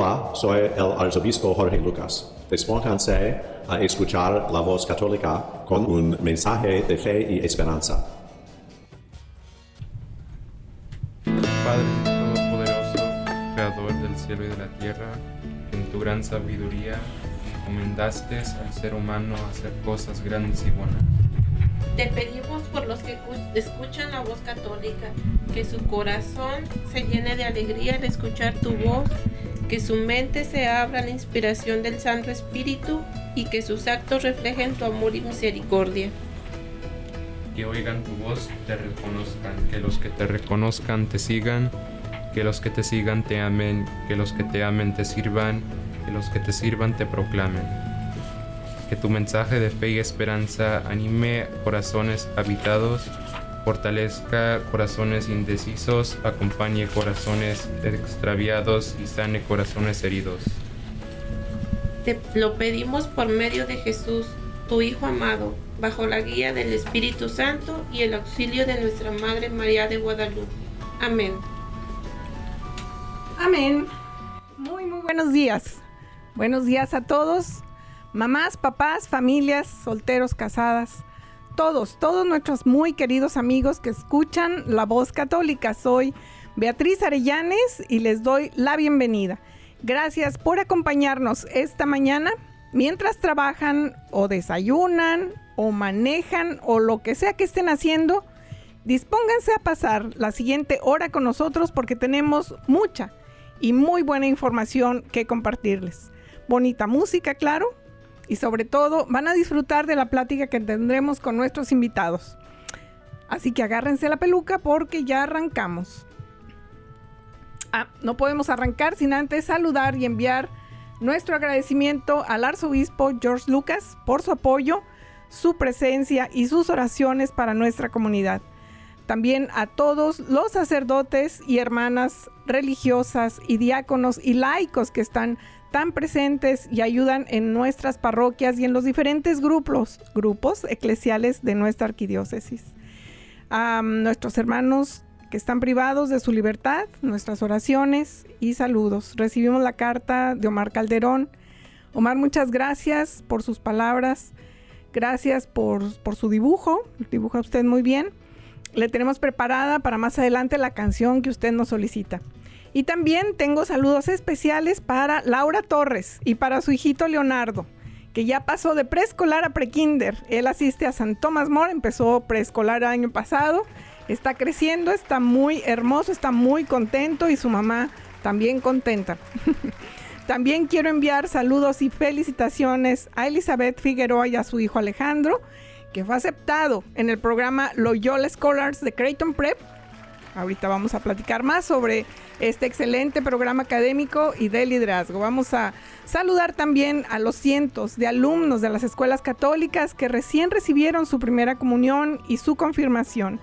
Hola, soy el arzobispo Jorge Lucas. Despónganse a escuchar la voz católica con un mensaje de fe y esperanza. Padre Todopoderoso, Creador del cielo y de la tierra, en tu gran sabiduría encomendaste al ser humano a hacer cosas grandes y buenas. Te pedimos por los que escuchan la voz católica, que su corazón se llene de alegría al escuchar tu voz que su mente se abra a la inspiración del Santo Espíritu y que sus actos reflejen tu amor y misericordia. Que oigan tu voz, te reconozcan, que los que te reconozcan te sigan, que los que te sigan te amen, que los que te amen te sirvan, que los que te sirvan te proclamen. Que tu mensaje de fe y esperanza anime corazones habitados fortalezca corazones indecisos, acompañe corazones extraviados y sane corazones heridos. Te lo pedimos por medio de Jesús, tu Hijo amado, bajo la guía del Espíritu Santo y el auxilio de nuestra Madre María de Guadalupe. Amén. Amén. Muy, muy buenos días. Buenos días a todos, mamás, papás, familias, solteros, casadas todos, todos nuestros muy queridos amigos que escuchan La Voz Católica. Soy Beatriz Arellanes y les doy la bienvenida. Gracias por acompañarnos esta mañana mientras trabajan o desayunan o manejan o lo que sea que estén haciendo. Dispónganse a pasar la siguiente hora con nosotros porque tenemos mucha y muy buena información que compartirles. Bonita música, claro, y sobre todo van a disfrutar de la plática que tendremos con nuestros invitados. Así que agárrense la peluca porque ya arrancamos. Ah, no podemos arrancar sin antes saludar y enviar nuestro agradecimiento al arzobispo George Lucas por su apoyo, su presencia y sus oraciones para nuestra comunidad. También a todos los sacerdotes y hermanas religiosas y diáconos y laicos que están tan presentes y ayudan en nuestras parroquias y en los diferentes grupos, grupos eclesiales de nuestra arquidiócesis. A nuestros hermanos que están privados de su libertad, nuestras oraciones y saludos. Recibimos la carta de Omar Calderón. Omar, muchas gracias por sus palabras, gracias por, por su dibujo, dibuja usted muy bien. Le tenemos preparada para más adelante la canción que usted nos solicita. Y también tengo saludos especiales para Laura Torres y para su hijito Leonardo, que ya pasó de preescolar a prekinder. Él asiste a San Tomás More, empezó preescolar el año pasado, está creciendo, está muy hermoso, está muy contento y su mamá también contenta. también quiero enviar saludos y felicitaciones a Elizabeth Figueroa y a su hijo Alejandro, que fue aceptado en el programa Loyola Scholars de Creighton Prep. Ahorita vamos a platicar más sobre este excelente programa académico y de liderazgo. Vamos a saludar también a los cientos de alumnos de las escuelas católicas que recién recibieron su primera comunión y su confirmación.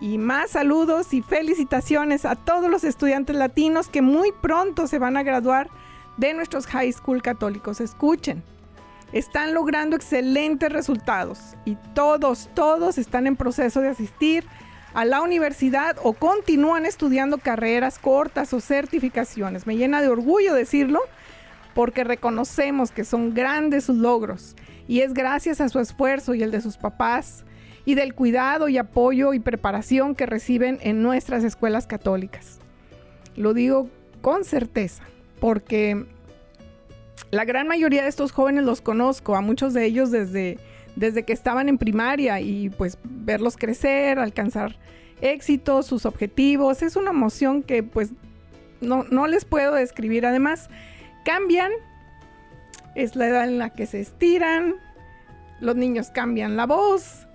Y más saludos y felicitaciones a todos los estudiantes latinos que muy pronto se van a graduar de nuestros high school católicos. Escuchen, están logrando excelentes resultados y todos, todos están en proceso de asistir a la universidad o continúan estudiando carreras cortas o certificaciones. Me llena de orgullo decirlo porque reconocemos que son grandes sus logros y es gracias a su esfuerzo y el de sus papás y del cuidado y apoyo y preparación que reciben en nuestras escuelas católicas. Lo digo con certeza porque la gran mayoría de estos jóvenes los conozco, a muchos de ellos desde desde que estaban en primaria y pues verlos crecer, alcanzar éxitos, sus objetivos, es una emoción que pues no, no les puedo describir. Además, cambian, es la edad en la que se estiran, los niños cambian la voz,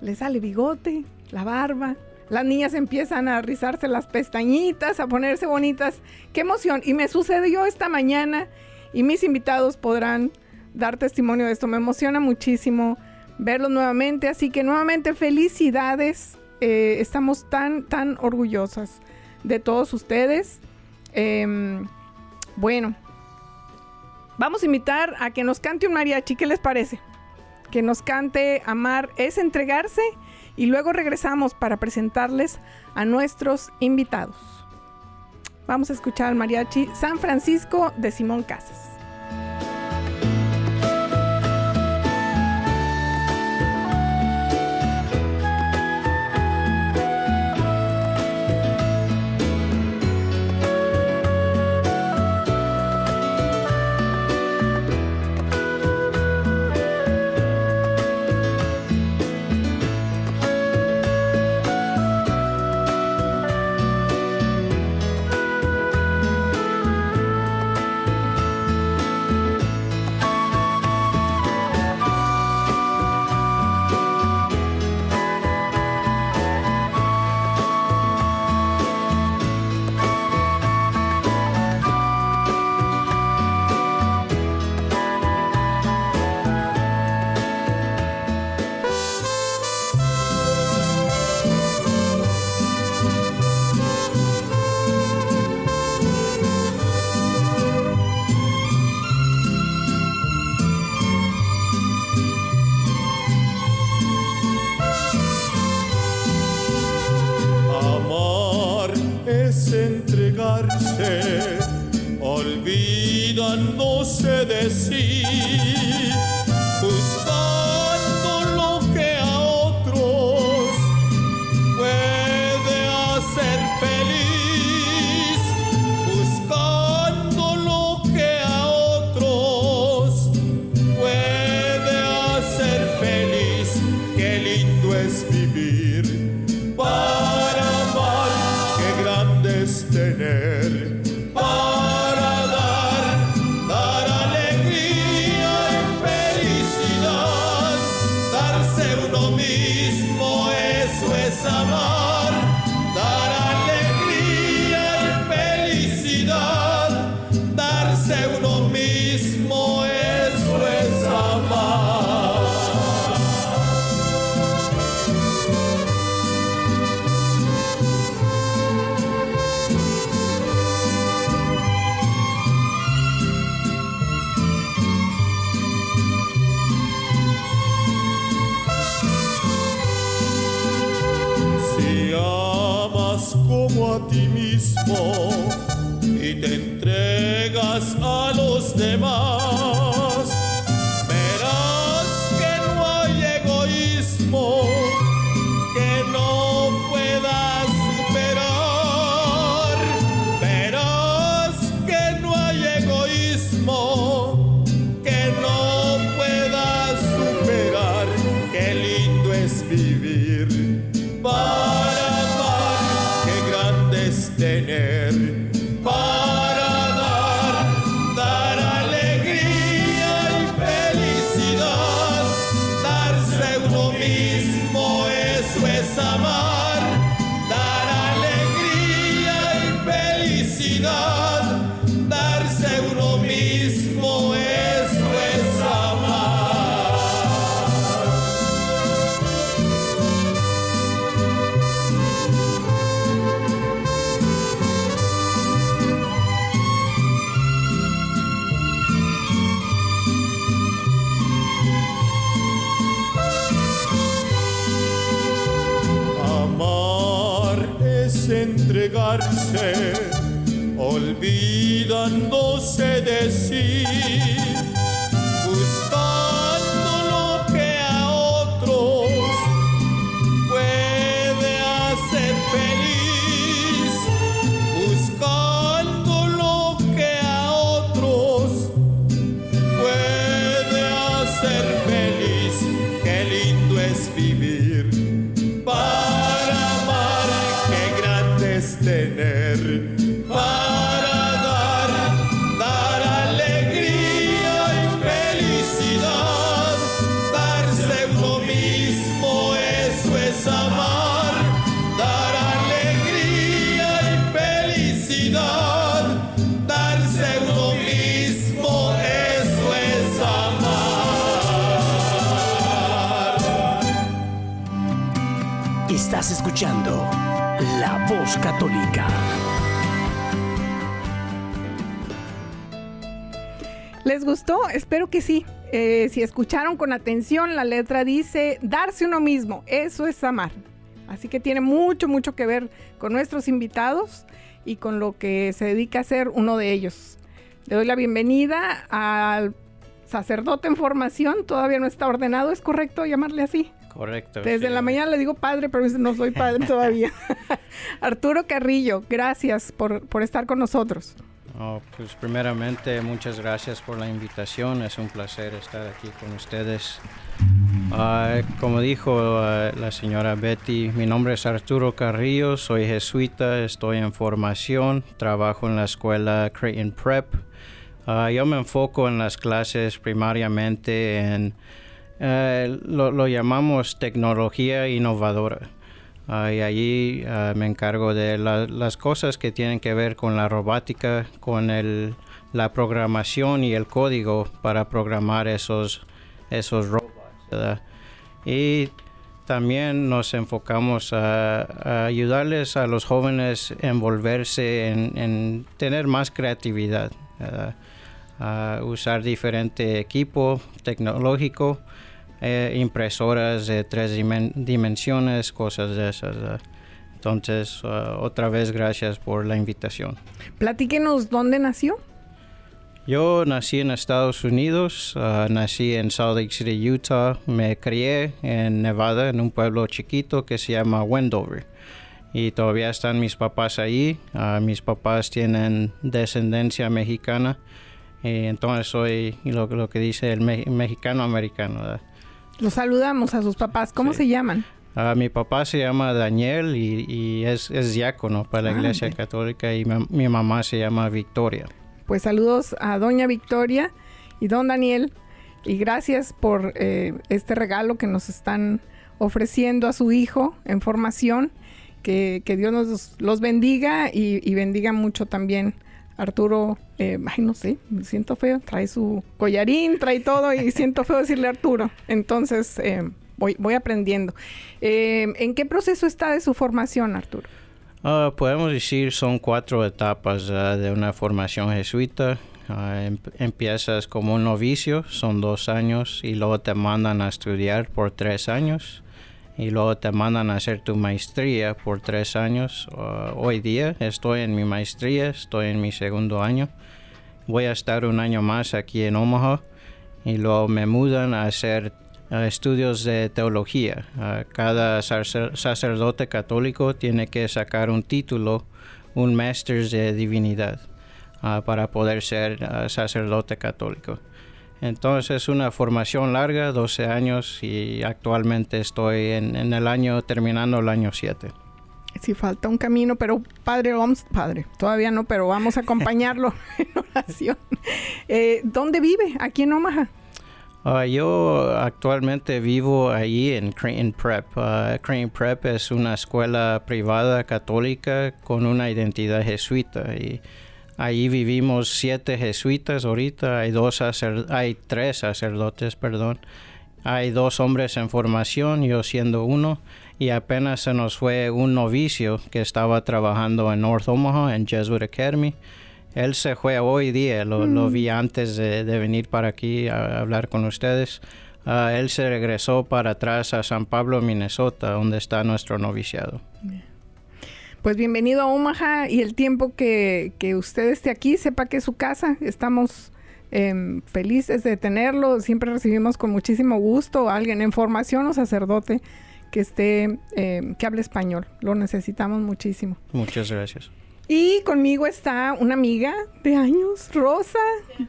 les sale bigote, la barba, las niñas empiezan a rizarse las pestañitas, a ponerse bonitas. ¡Qué emoción! Y me sucedió esta mañana y mis invitados podrán dar testimonio de esto. Me emociona muchísimo verlos nuevamente. Así que nuevamente felicidades. Eh, estamos tan, tan orgullosas de todos ustedes. Em, bueno, vamos a invitar a que nos cante un mariachi. ¿Qué les parece? Que nos cante Amar es entregarse y luego regresamos para presentarles a nuestros invitados. Vamos a escuchar al mariachi San Francisco de Simón Casas. Que sí. Eh, si escucharon con atención, la letra dice darse uno mismo. Eso es amar. Así que tiene mucho, mucho que ver con nuestros invitados y con lo que se dedica a ser uno de ellos. Le doy la bienvenida al sacerdote en formación. Todavía no está ordenado, ¿es correcto llamarle así? Correcto. Desde sí. la mañana le digo padre, pero no soy padre todavía. Arturo Carrillo, gracias por, por estar con nosotros. Oh, pues primeramente muchas gracias por la invitación. Es un placer estar aquí con ustedes. Ah, como dijo ah, la señora Betty, mi nombre es Arturo Carrillo, soy jesuita, estoy en formación, trabajo en la escuela Creighton Prep. Ah, yo me enfoco en las clases primariamente en eh, lo, lo llamamos tecnología innovadora. Y allí ah, me encargo de la- las cosas que tienen que ver con la robótica, con el, la programación y el código para programar esos, esos robots. Y también nos enfocamos a, ayudarles a los jóvenes a envolverse en, en tener más creatividad, a usar diferente equipo tecnológico eh, impresoras de tres dimen- dimensiones, cosas de esas. ¿verdad? Entonces, uh, otra vez gracias por la invitación. Platíquenos dónde nació. Yo nací en Estados Unidos, uh, nací en Salt Lake City, Utah. Me crié en Nevada, en un pueblo chiquito que se llama Wendover. Y todavía están mis papás ahí. Uh, mis papás tienen descendencia mexicana. Y entonces soy lo, lo que dice el me- mexicano-americano. Los saludamos a sus papás. ¿Cómo Sí. se llaman? Ah, mi papá se llama Daniel y, y es, es diácono para la Ah, Iglesia. Católica y mi, mi mamá se llama Victoria. Pues saludos a doña Victoria y don Daniel. Y gracias por eh, este regalo que nos están ofreciendo a su hijo en formación. Que, que Dios nos los bendiga y, y bendiga mucho también Arturo. eh, ay, no sé, me siento feo. Trae su collarín, trae todo y siento feo decirle Arturo. Entonces, eh, voy, voy aprendiendo. Eh, ¿En qué proceso está de su formación, Arturo? Ah, podemos decir son cuatro etapas ah, de una formación jesuita. Ah, em- empiezas como un novicio, son dos años, y luego te mandan a estudiar por tres años, y luego te mandan a hacer tu maestría por tres años. Ah, hoy día estoy en mi maestría, estoy en mi segundo año. Voy a estar un año más aquí en Omaha, y luego me mudan a hacer estudios de teología. Ah, cada sacer- sacerdote católico tiene que sacar un título, un Masters de Divinidad, ah, para poder ser sacerdote católico. Entonces es una formación larga, 12 años, y actualmente estoy en, en el año, terminando el año 7. Si falta un camino, pero padre, vamos, padre, todavía no, pero vamos a acompañarlo en oración. Eh, ¿Dónde vive? Aquí en Omaha. Ah, yo actualmente vivo ahí en Creighton Prep. Ah, Creighton Prep es una escuela privada católica con una identidad jesuita y ahí vivimos siete jesuitas ahorita. Hay dos sacer- hay tres sacerdotes, perdón. Hay dos hombres en formación, yo siendo uno, y apenas se nos fue un novicio que estaba trabajando en North Omaha en Jesuit Academy. Él se fue hoy día, lo, lo vi antes de, de venir para aquí a hablar con ustedes. Ah, él se regresó para atrás a San Pablo, Minnesota, donde está nuestro noviciado. Pues bienvenido a Omaha y el tiempo que, que usted esté aquí, sepa que es su casa. Estamos em, felices de tenerlo. Siempre recibimos con muchísimo gusto a alguien en formación o sacerdote que esté, em, que hable español. Lo necesitamos muchísimo. Muchas gracias. Y conmigo está una amiga de años, Rosa.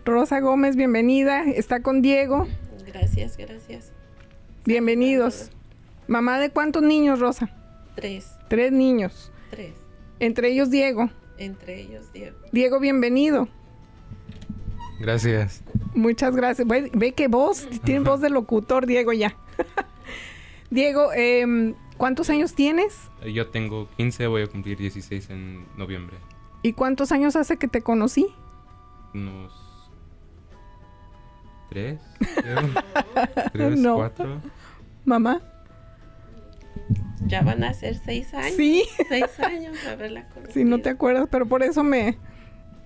Rosa Gómez, bienvenida. Está con Diego. Gracias, gracias. Bienvenidos. Mamá de cuántos niños, Rosa? Tres, Tres niños. Tres. Entre ellos Diego. Entre ellos, Diego. Diego, bienvenido. Gracias. Muchas gracias. Ve, ve qué voz, tiene voz de locutor, Diego, ya. Diego, em, ¿cuántos años tienes? Yo tengo 15, voy a cumplir 16 en noviembre. ¿Y cuántos años hace que te conocí? Unos... ¿Tres? creo. ¿Tres, No. cuatro? Mamá. Ya van a ser seis años. Sí. Seis años haberla conocido. Si no te acuerdas, pero por eso me,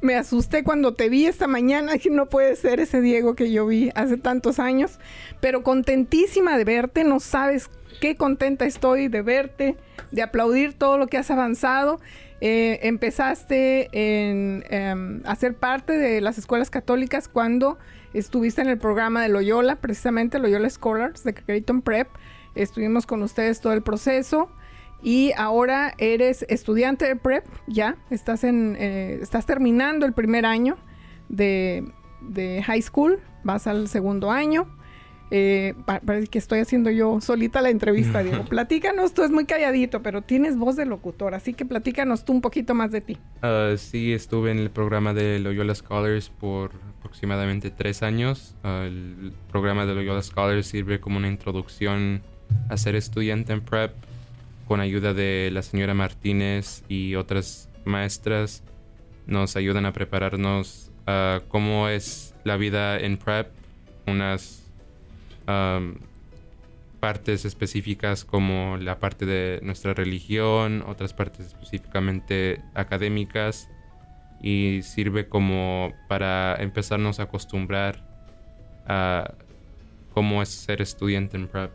me asusté cuando te vi esta mañana. Que no puede ser ese Diego que yo vi hace tantos años. Pero contentísima de verte. No sabes qué contenta estoy de verte, de aplaudir todo lo que has avanzado. Eh, empezaste en, em, a ser parte de las escuelas católicas cuando estuviste en el programa de Loyola, precisamente Loyola Scholars de Creighton Prep. Estuvimos con ustedes todo el proceso y ahora eres estudiante de prep, ya, estás, en, eh, estás terminando el primer año de, de high school, vas al segundo año. Eh, pa- parece que estoy haciendo yo solita la entrevista, Diego. Platícanos, tú es muy calladito, pero tienes voz de locutor, así que platícanos tú un poquito más de ti. Ah, sí, estuve en el programa de Loyola Scholars por aproximadamente tres años. Ah, el programa de Loyola Scholars sirve como una introducción a ser estudiante en prep con ayuda de la señora Martínez y otras maestras. Nos ayudan a prepararnos a cómo es la vida en prep, unas am, partes específicas como la parte de nuestra religión, otras partes específicamente académicas y sirve como para empezarnos a acostumbrar a cómo es ser estudiante en prep.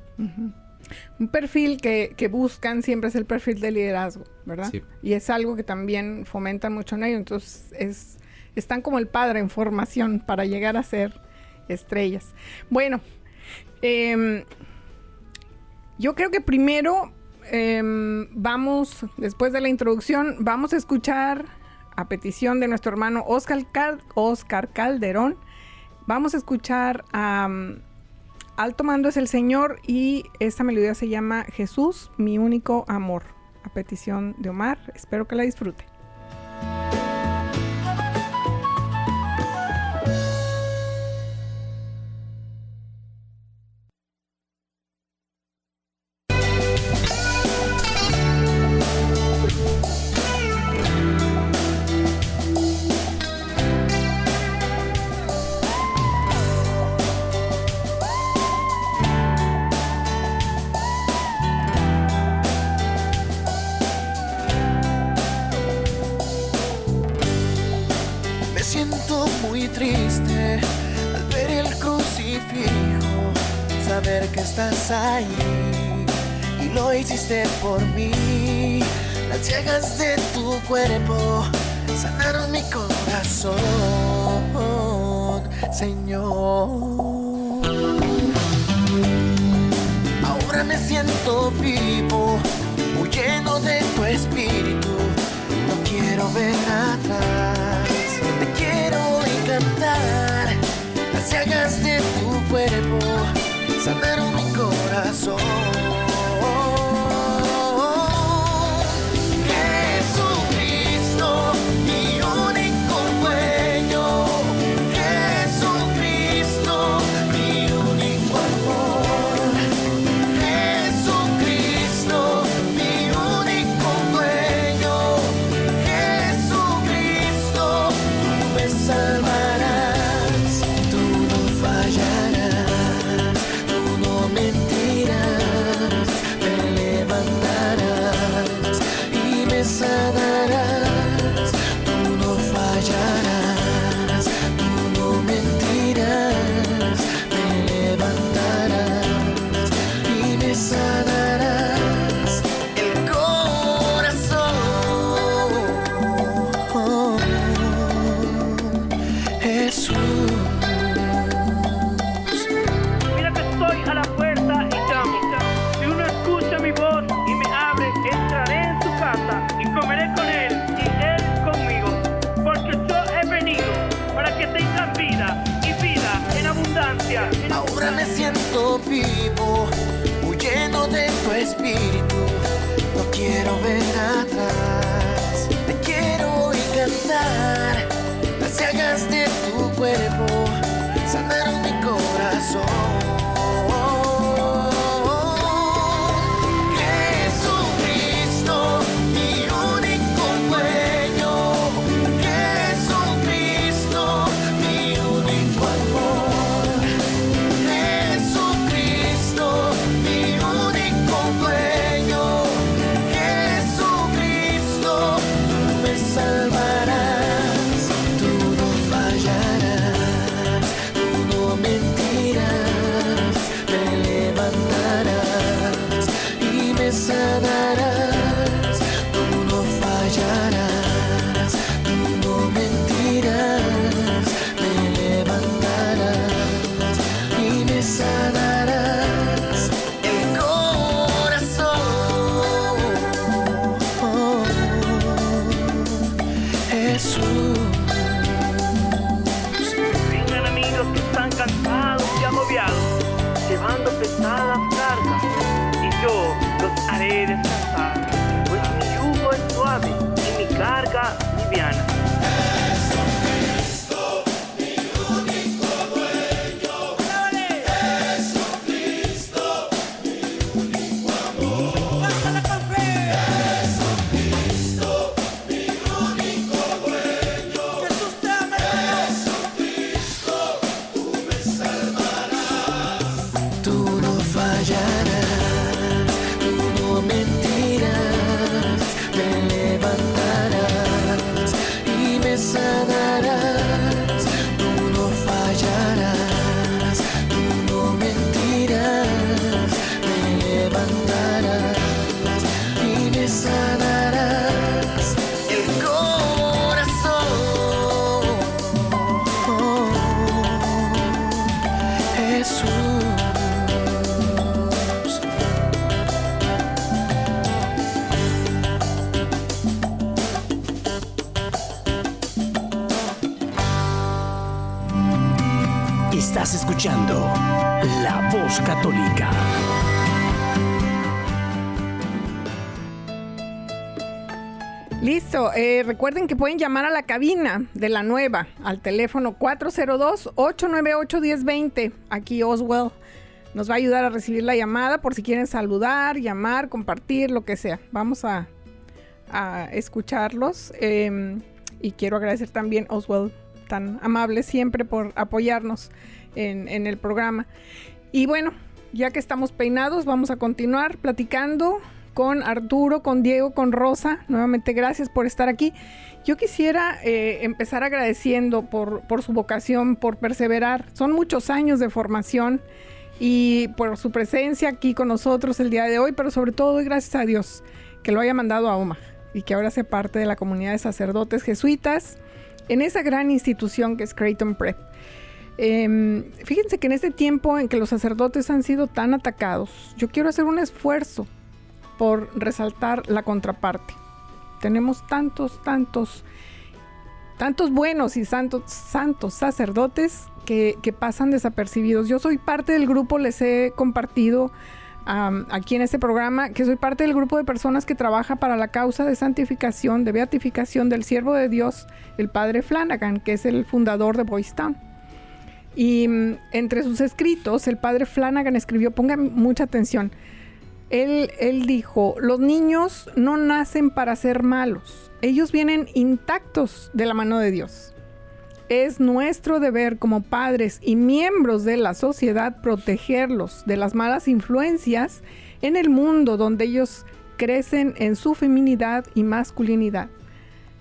Un perfil que, que buscan siempre es el perfil de liderazgo, ¿verdad? Sí. Y es algo que también fomentan mucho en ellos. Entonces, es, están como el padre en formación para llegar a ser estrellas. Bueno, em, yo creo que primero em, vamos, después de la introducción, vamos a escuchar a petición de nuestro hermano Oscar, Cal- Oscar Calderón, vamos a escuchar a... Alto mando es el Señor y esta melodía se llama Jesús, mi único amor. A petición de Omar, espero que la disfrute. Eh, recuerden que pueden llamar a la cabina de la nueva al teléfono 402-898-1020. Aquí Oswell nos va a ayudar a recibir la llamada por si quieren saludar, llamar, compartir, lo que sea. Vamos a, escucharlos. eh, y quiero agradecer también Oswell, tan amable siempre por apoyarnos en el programa. Y bueno, ya que estamos peinados, vamos a continuar platicando con Arturo, con Diego, con Rosa. Nuevamente, gracias por estar aquí. Yo quisiera eh, empezar agradeciendo por, su vocación, por perseverar. Son muchos años de formación y por su presencia aquí con nosotros el día de hoy, pero sobre todo gracias a Dios que lo haya mandado a Omaha y que ahora sea parte de la comunidad de sacerdotes jesuitas en esa gran institución que es Creighton Prep. Em, fíjense que en este tiempo en que los sacerdotes han sido tan atacados, yo quiero hacer un esfuerzo por resaltar la contraparte. Tenemos tantos, tantos, tantos buenos y santos, santos sacerdotes que, que pasan desapercibidos. Yo soy parte del grupo, les he compartido am, aquí en este programa que soy parte del grupo de personas que trabaja para la causa de santificación, de beatificación del siervo de Dios, el padre Flanagan, que es el fundador de Boys Town. Y mm, entre sus escritos, el padre Flanagan escribió, pongan mucha atención, él, dijo, los niños no nacen para ser malos, ellos vienen intactos de la mano de Dios. Es nuestro deber como padres y miembros de la sociedad protegerlos de las malas influencias en el mundo donde ellos crecen en su feminidad y masculinidad.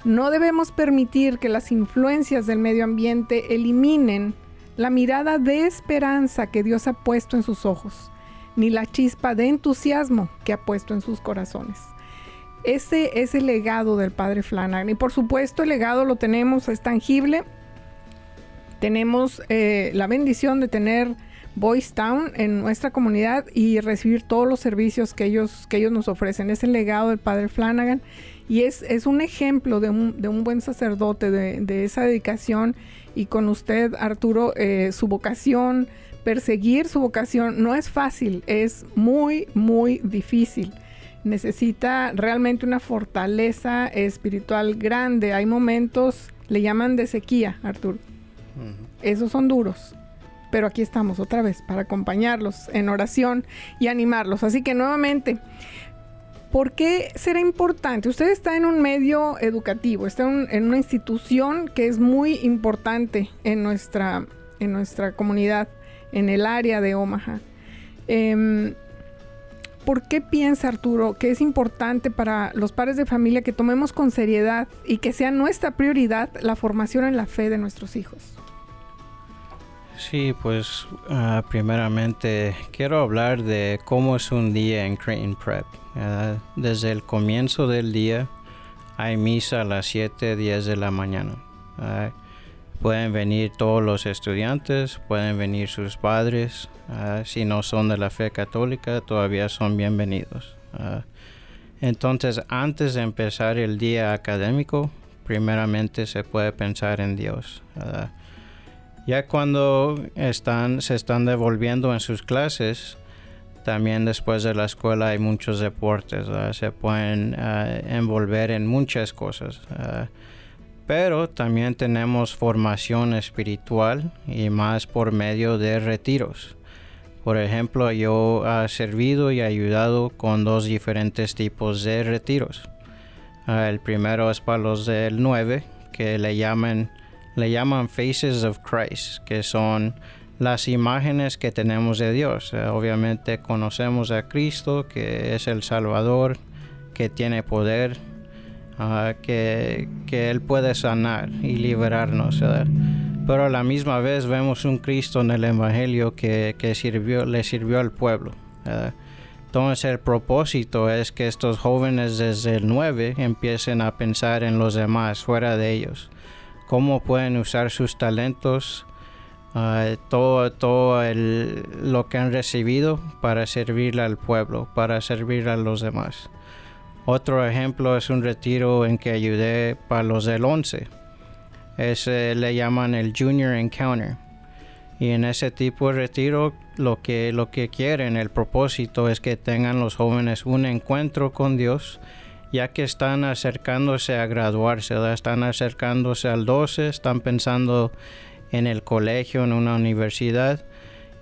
No debemos permitir que las influencias del medio ambiente eliminen la mirada de esperanza que Dios ha puesto en sus ojos, ni la chispa de entusiasmo que ha puesto en sus corazones. Ese es el legado del padre Flanagan. Y por supuesto el legado lo tenemos, es tangible. Tenemos eh, la bendición de tener Boys Town en nuestra comunidad y recibir todos los servicios que ellos, que ellos nos ofrecen. Es el legado del padre Flanagan y es, es un ejemplo de un, de un buen sacerdote, de, de esa dedicación. Y con usted, Arturo, eh, su vocación, perseguir su vocación no es fácil, es muy, muy difícil. Necesita realmente una fortaleza espiritual grande. Hay momentos, le llaman de sequía, Arturo. Esos son duros. Pero aquí estamos otra vez para acompañarlos en oración y animarlos. Así que nuevamente, ¿por qué será importante? Usted está en un medio educativo, está en, en una institución que es muy importante en nuestra, en nuestra comunidad, en el área de Omaha. Em, ¿Por qué piensa Arturo que es importante para los padres de familia que tomemos con seriedad y que sea nuestra prioridad la formación en la fe de nuestros hijos? Sí, pues ah, primeramente quiero hablar de cómo es un día en Creighton Prep. ¿verdad? Desde el comienzo del día hay misa a las 7, 10 de la mañana. ¿verdad? Pueden venir todos los estudiantes, pueden venir sus padres. ¿verdad? si no son de la fe católica, todavía son bienvenidos. ¿verdad? entonces, antes de empezar el día académico, primeramente se puede pensar en Dios. ¿verdad? Ya cuando están, se están devolviendo en sus clases, También después de la escuela hay muchos deportes, se pueden ah, envolver en muchas cosas. ah, pero también tenemos formación espiritual y más por medio de retiros. Por ejemplo, yo he servido y ayudado con dos diferentes tipos de retiros. El primero es para los del 9, que le llaman, le llaman Faces of Christ, que son las imágenes que tenemos de Dios. Eh, obviamente conocemos a Cristo, que es el Salvador, que tiene poder, que, que Él puede sanar y liberarnos. ¿verdad? Pero a la misma vez vemos un Cristo en el Evangelio que, que sirvió, le sirvió al pueblo. ¿verdad? Entonces el propósito es que estos jóvenes desde el 9 empiecen a pensar en los demás, fuera de ellos. Cómo pueden usar sus talentos, ah, todo, todo el- lo que han recibido para servirle al pueblo, para servir a los demás. Otro ejemplo es un retiro en que ayudé para los del 11. Ese le llaman el Junior Encounter. Y en ese tipo de retiro lo que, lo que quieren, el propósito es que tengan los jóvenes un encuentro con Dios, ya que están acercándose a graduarse, están acercándose al 12, están pensando en el colegio, en una universidad.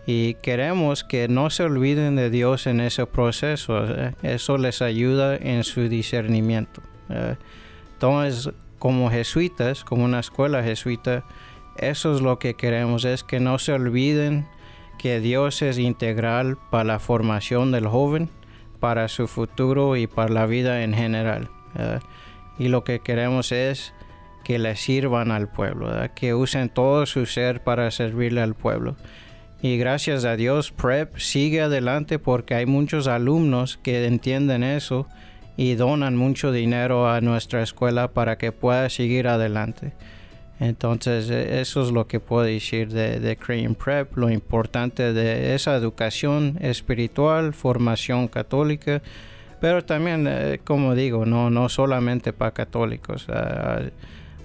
Y queremos que no se olviden de Dios en ese proceso. ¿eh? Eso les ayuda en su discernimiento. ¿eh? Entonces, como jesuitas, como una escuela jesuita, eso es lo que queremos, es que no se olviden que Dios es integral para la formación del joven, para su futuro y para la vida en general. ¿verdad? y lo que queremos es que le sirvan al pueblo, que usen todo su ser para servirle al pueblo. Y gracias a Dios, PrEP sigue adelante porque hay muchos alumnos que entienden eso y donan mucho dinero a nuestra escuela para que pueda seguir adelante. Entonces, eh, eso es lo que puedo decir de, de Prep, lo importante de esa educación espiritual, formación católica, pero también, eh, como digo, no, no solamente para católicos. ah,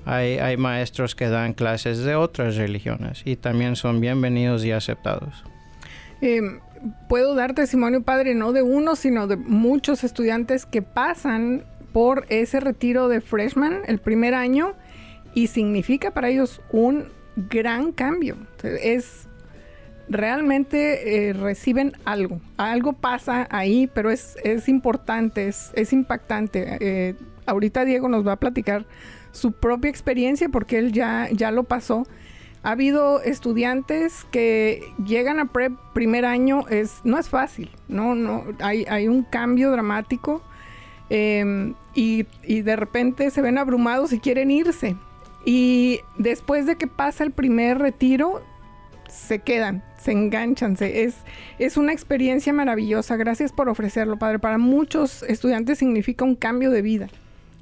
hay, maestros que dan clases de otras religiones y también son bienvenidos y aceptados. Eh, puedo dar testimonio, padre, no de uno, sino de muchos estudiantes que pasan por ese retiro de freshman el primer año y significa para ellos un gran cambio. Es realmente eh, reciben algo, algo pasa ahí, pero es, es importante, es, es impactante. Eh, ahorita Diego nos va a platicar su propia experiencia porque él ya, ya lo pasó. Ha habido estudiantes que llegan a prep primer año, es, no es fácil, no, no, hay, hay un cambio dramático eh, y, y de repente se ven abrumados y quieren irse. Y después de que pasa el primer retiro, se quedan, se enganchan. se- es, es una experiencia maravillosa. Gracias por ofrecerlo, padre. Para muchos estudiantes significa un cambio de vida.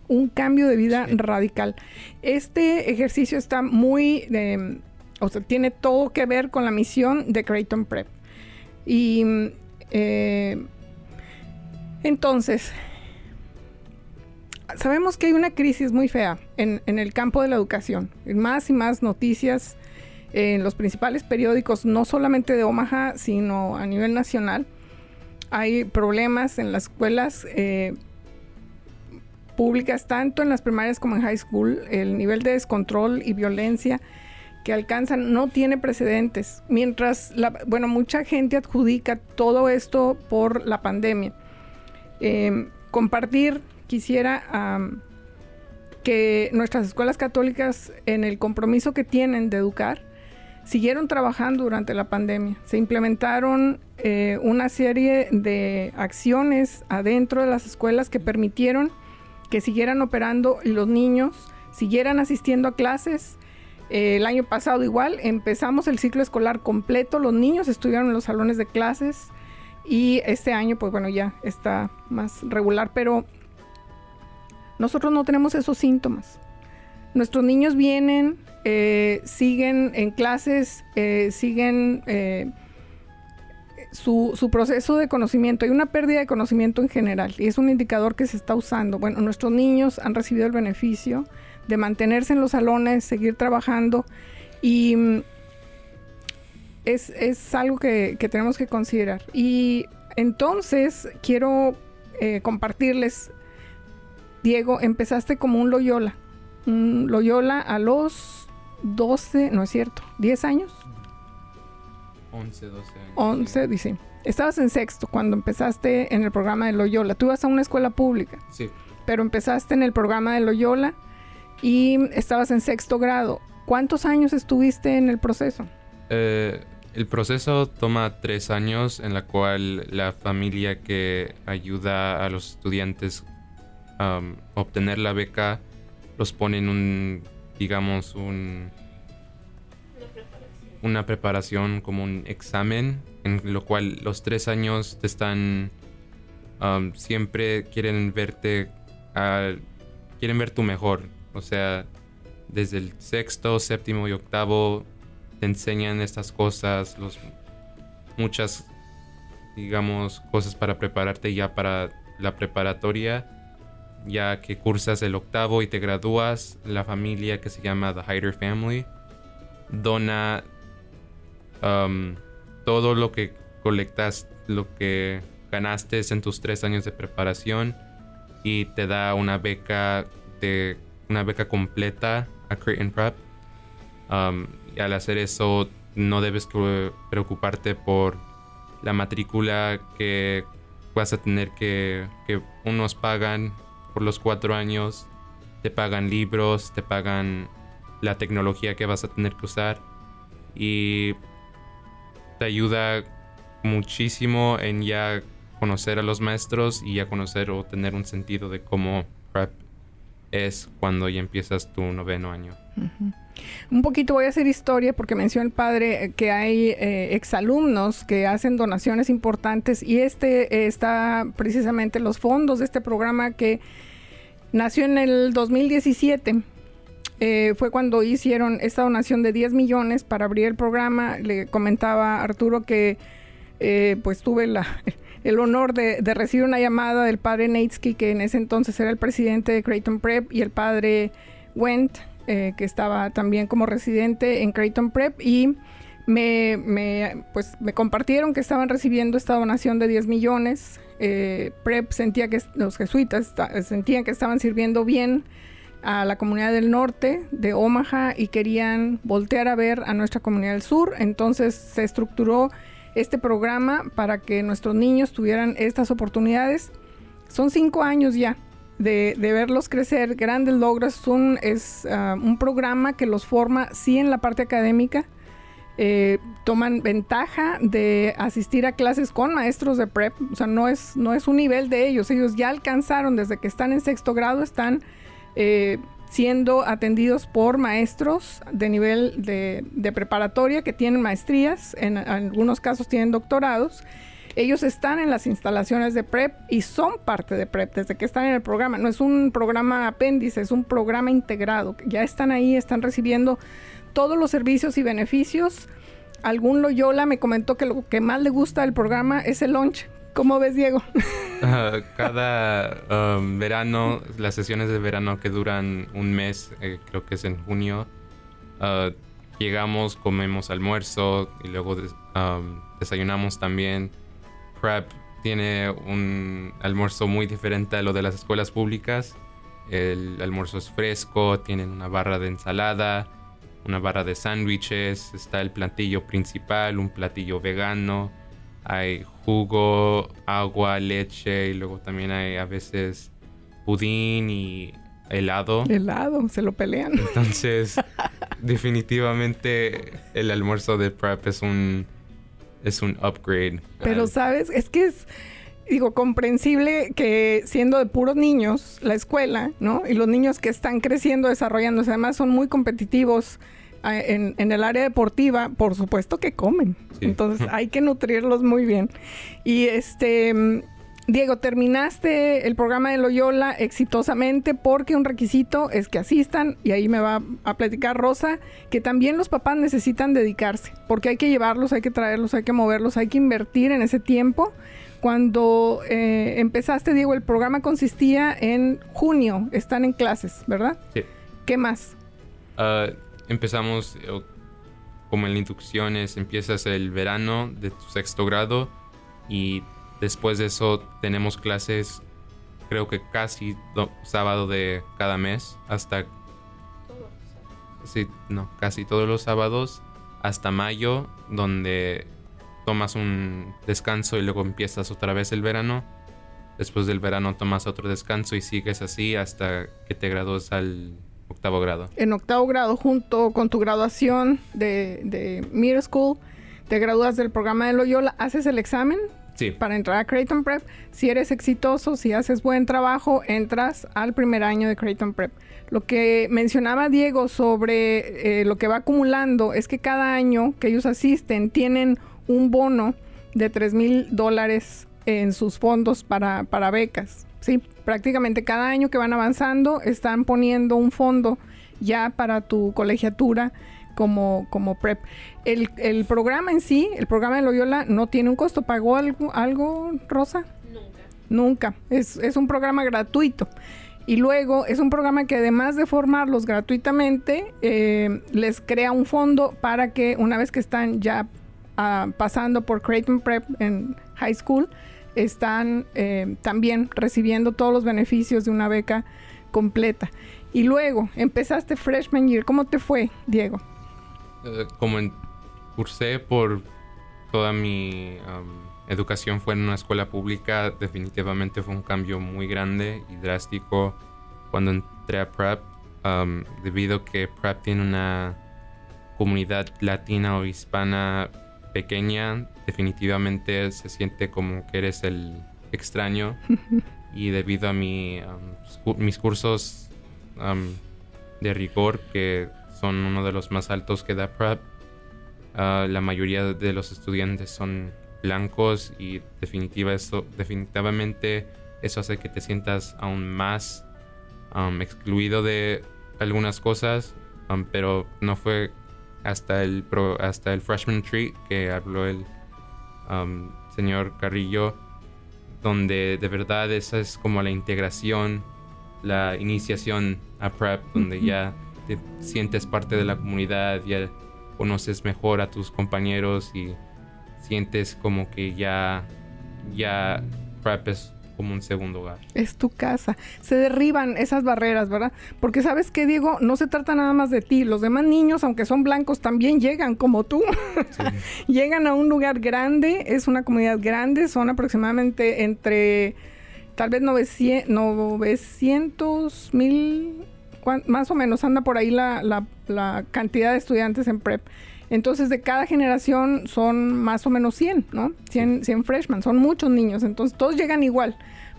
Un cambio de vida radical. Este ejercicio está muy, eh, o sea, tiene todo que ver con la misión de Creighton Prep. Y eh, entonces, sabemos que hay una crisis muy fea en, en el campo de la educación. Más y más noticias en los principales periódicos, no solamente de Omaha, sino a nivel nacional. Hay problemas en las escuelas eh, públicas, tanto en las primarias como en high school. El nivel de descontrol y violencia que alcanzan no tiene precedentes. Mientras, bueno, mucha gente adjudica todo esto por la pandemia. Eh, compartir, quisiera que nuestras escuelas católicas, en el compromiso que tienen de educar, siguieron trabajando durante la pandemia. Se implementaron eh, una serie de acciones adentro de las escuelas que permitieron que siguieran operando los niños siguieran asistiendo a clases. Eh, el año pasado igual, empezamos el ciclo escolar completo, los niños estuvieron en los salones de clases y este año pues bueno ya está más regular, pero nosotros no tenemos esos síntomas. Nuestros niños vienen, eh, siguen en clases, eh, siguen su, su proceso de conocimiento. Hay una pérdida de conocimiento en general y es un indicador que se está usando. Bueno, nuestros niños han recibido el beneficio de mantenerse en los salones, seguir trabajando y mm, es, es algo que, que tenemos que considerar. Y Entonces, quiero eh, compartirles, Diego, empezaste como un Loyola. Un Loyola a los 12, no es cierto, 10 años. 11, 12 años. 11, dice. Estabas en sexto cuando empezaste en el programa de Loyola. Tú ibas a una escuela pública, Sí. pero empezaste en el programa de Loyola y estabas en sexto grado. ¿Cuántos años estuviste en el proceso? Eh, el proceso toma tres años en la cual la familia que ayuda a los estudiantes um, a obtener la beca los pone en un, digamos, un, una preparación como un examen en lo cual los tres años te están um, siempre quieren verte al- quieren ver tu mejor. O sea desde el sexto séptimo y octavo te enseñan estas cosas los muchas digamos cosas para prepararte ya para la preparatoria ya que cursas el octavo y te gradúas. La familia que se llama The Hyder Family dona um, todo lo que colectas, lo que ganaste en tus tres años de preparación y te da una beca de una beca completa a Creighton Prep. Um, y al hacer eso no debes preocuparte por la matrícula que vas a tener que que unos pagan por los cuatro años, te pagan libros, te pagan la tecnología que vas a tener que usar y te ayuda muchísimo en ya conocer a los maestros y ya conocer o tener un sentido de cómo prep es cuando ya empiezas tu noveno año. Un poquito voy a hacer historia porque mencionó el padre eh, que hay eh, exalumnos que hacen donaciones importantes y este eh, está precisamente los fondos de este programa que nació en el 2017. Eh, fue cuando hicieron esta donación de 10 millones para abrir el programa. Le comentaba Arturo que eh, pues tuve el honor de, recibir una llamada del padre Neitsky, que en ese entonces era el presidente de Creighton Prep, y el padre Wendt, eh, que estaba también como residente en Creighton Prep, y me, me, pues, me compartieron que estaban recibiendo esta donación de 10 millones. Eh, Prep sentía que los jesuitas sentían que estaban sirviendo bien a la comunidad del norte de Omaha y querían voltear a ver a nuestra comunidad del sur. Entonces se estructuró este programa para que nuestros niños tuvieran estas oportunidades. Son cinco años ya de, verlos crecer, grandes logros. Es, ah, un programa que los forma, sí, en la parte académica. Eh, toman ventaja de asistir a clases con maestros de prep. O sea, no es, no es un nivel de ellos. Ellos ya alcanzaron, desde que están en sexto grado, están eh, siendo atendidos por maestros de nivel de, preparatoria que tienen maestrías, en algunos casos tienen doctorados. Ellos están en las instalaciones de PREP y son parte de PREP desde que están en el programa. No es un programa apéndice, es un programa integrado. Ya están ahí, están recibiendo todos los servicios y beneficios. Algún Loyola me comentó que lo que más le gusta del programa es el lunch. ¿Cómo ves, Diego? Cada um, verano, las sesiones de verano que duran un mes, eh, creo que es en junio, ah, llegamos, comemos almuerzo y luego um, desayunamos también. Prep tiene un almuerzo muy diferente a lo de las escuelas públicas. El almuerzo es fresco, tienen una barra de ensalada, una barra de sándwiches, está el platillo principal, un platillo vegano, hay jugo, agua, leche y luego también hay a veces pudín y helado. Helado, se lo pelean. Entonces, definitivamente el almuerzo de prep es un es un upgrade. Pero sabes, es que es, digo, comprensible que siendo de puros niños, la escuela, ¿no? Y los niños que están creciendo, desarrollándose, además son muy competitivos en, en el área deportiva, por supuesto que comen. Sí. Entonces hay que nutrirlos muy bien. Y este, mm, Diego, terminaste el programa de Loyola exitosamente porque un requisito es que asistan, y ahí me va a platicar Rosa, que también los papás necesitan dedicarse, porque hay que llevarlos, hay que traerlos, hay que moverlos, hay que invertir en ese tiempo. Cuando eh, empezaste, Diego, el programa consistía en junio, están en clases, ¿verdad? Sí. ¿Qué más? Ah, empezamos eh, como en la inducciones, empiezas el verano de tu sexto grado y después de eso tenemos clases, creo que casi do- sábado de cada mes, hasta... Sí, no, casi todos los sábados, hasta mayo, donde tomas un descanso y luego empiezas otra vez el verano. Después del verano tomas otro descanso y sigues así hasta que te gradúes al octavo grado. En octavo grado, junto con tu graduación de, de middle school, te gradúas del programa de Loyola, haces el examen Sí. para entrar a Creighton Prep. Si eres exitoso, si haces buen trabajo, entras al primer año de Creighton Prep. Lo que mencionaba Diego sobre eh, lo que va acumulando es que cada año que ellos asisten tienen un bono de 3 mil dólares en sus fondos para, para becas. Sí, prácticamente cada año que van avanzando están poniendo un fondo ya para tu colegiatura como, como prep. El, el programa en sí, el programa de Loyola no tiene un costo. ¿Pagó algo, algo Rosa? Nunca. Nunca. Es, es un programa gratuito. Y luego es un programa que además de formarlos gratuitamente, eh, les crea un fondo para que una vez que están ya ah, pasando por Creighton Prep en high school, están eh, también recibiendo todos los beneficios de una beca completa. Y luego empezaste freshman year. ¿Cómo te fue, Diego? Eh, como cursé por toda mi educación fue en una escuela pública, definitivamente fue un cambio muy grande y drástico cuando entré a Prep, debido a que Prep tiene una comunidad latina o hispana pequeña, definitivamente se siente como que eres el extraño y debido a mi, mis cursos de rigor que son uno de los más altos que da Prep. Ah, la mayoría de los estudiantes son blancos y definitiva eso, definitivamente eso hace que te sientas aún más um, excluido de algunas cosas, pero no fue hasta el, pro- hasta el freshman tree que habló el um, señor Carrillo, donde de verdad esa es como la integración, la iniciación a prep, donde ya te sientes parte de la comunidad, ya conoces mejor a tus compañeros y sientes como que ya, ya prep es como un segundo hogar. Es tu casa. Se derriban esas barreras, ¿verdad? Porque sabes que, Diego, no se trata nada más de ti. Los demás niños, aunque son blancos, también llegan como tú. llegan a un lugar grande, es una comunidad grande, son aproximadamente entre tal vez 900, 900 mil, más o menos anda por ahí la, la- la cantidad de estudiantes en prep. Entonces, de cada generación son más o menos 100, ¿no? 100, 100 freshmen, son muchos niños, entonces todos llegan igual.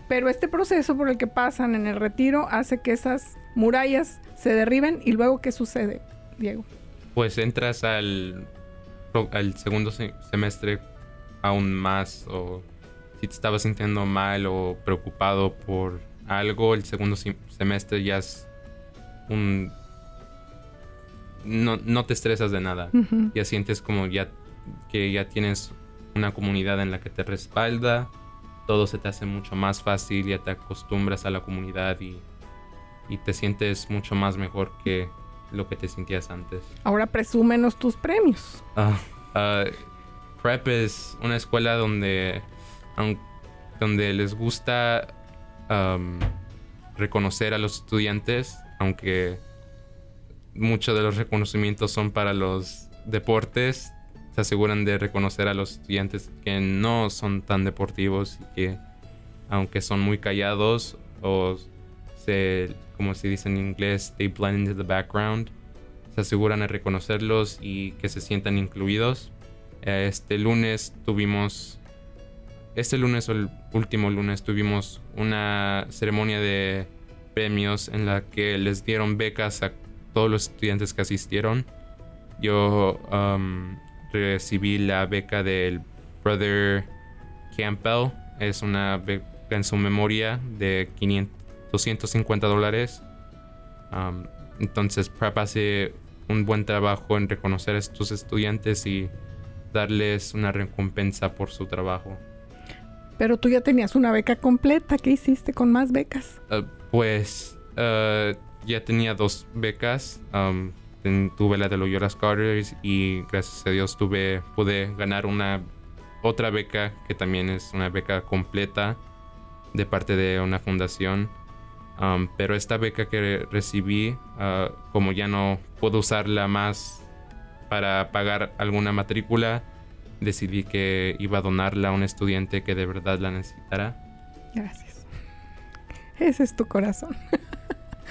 Pero este proceso por el que pasan en el retiro hace que esas murallas se derriben y luego, ¿qué sucede, Diego? Pues entras al, al segundo se- semestre aún más o si te estabas sintiendo mal o preocupado por algo, el segundo sem- semestre ya es un... No, no te estresas de nada. Ya sientes como ya que ya tienes una comunidad en la que te respalda. Todo se te hace mucho más fácil, ya te acostumbras a la comunidad y, y te sientes mucho más mejor que lo que te sentías antes. Ahora presúmenos tus premios. Ah, ah, Prep es una escuela donde, donde les gusta reconocer a los estudiantes, aunque muchos de los reconocimientos son para los deportes, se aseguran de reconocer a los estudiantes que no son tan deportivos y que aunque son muy callados o se, como se dice en inglés, they blend into the background, se aseguran de reconocerlos y que se sientan incluidos. Eh, Este lunes tuvimos, este lunes o el último lunes tuvimos una ceremonia de premios en la que les dieron becas a todos los estudiantes que asistieron. Yo um, recibí la beca del Brother Campbell. Es una beca en su memoria de 500, 250 dólares. Um, entonces Prep hace un buen trabajo en reconocer a estos estudiantes y darles una recompensa por su trabajo. Pero tú ya tenías una beca completa. ¿Qué hiciste con más becas? Uh, pues uh, ya tenía dos becas. Um, tuve la de Loyola Scholars y gracias a Dios tuve, pude ganar una otra beca que también es una beca completa de parte de una fundación. Um, pero esta beca que recibí, uh, como ya no puedo usarla más para pagar alguna matrícula, decidí que iba a donarla a un estudiante que de verdad la necesitara. Gracias. Ese es tu corazón.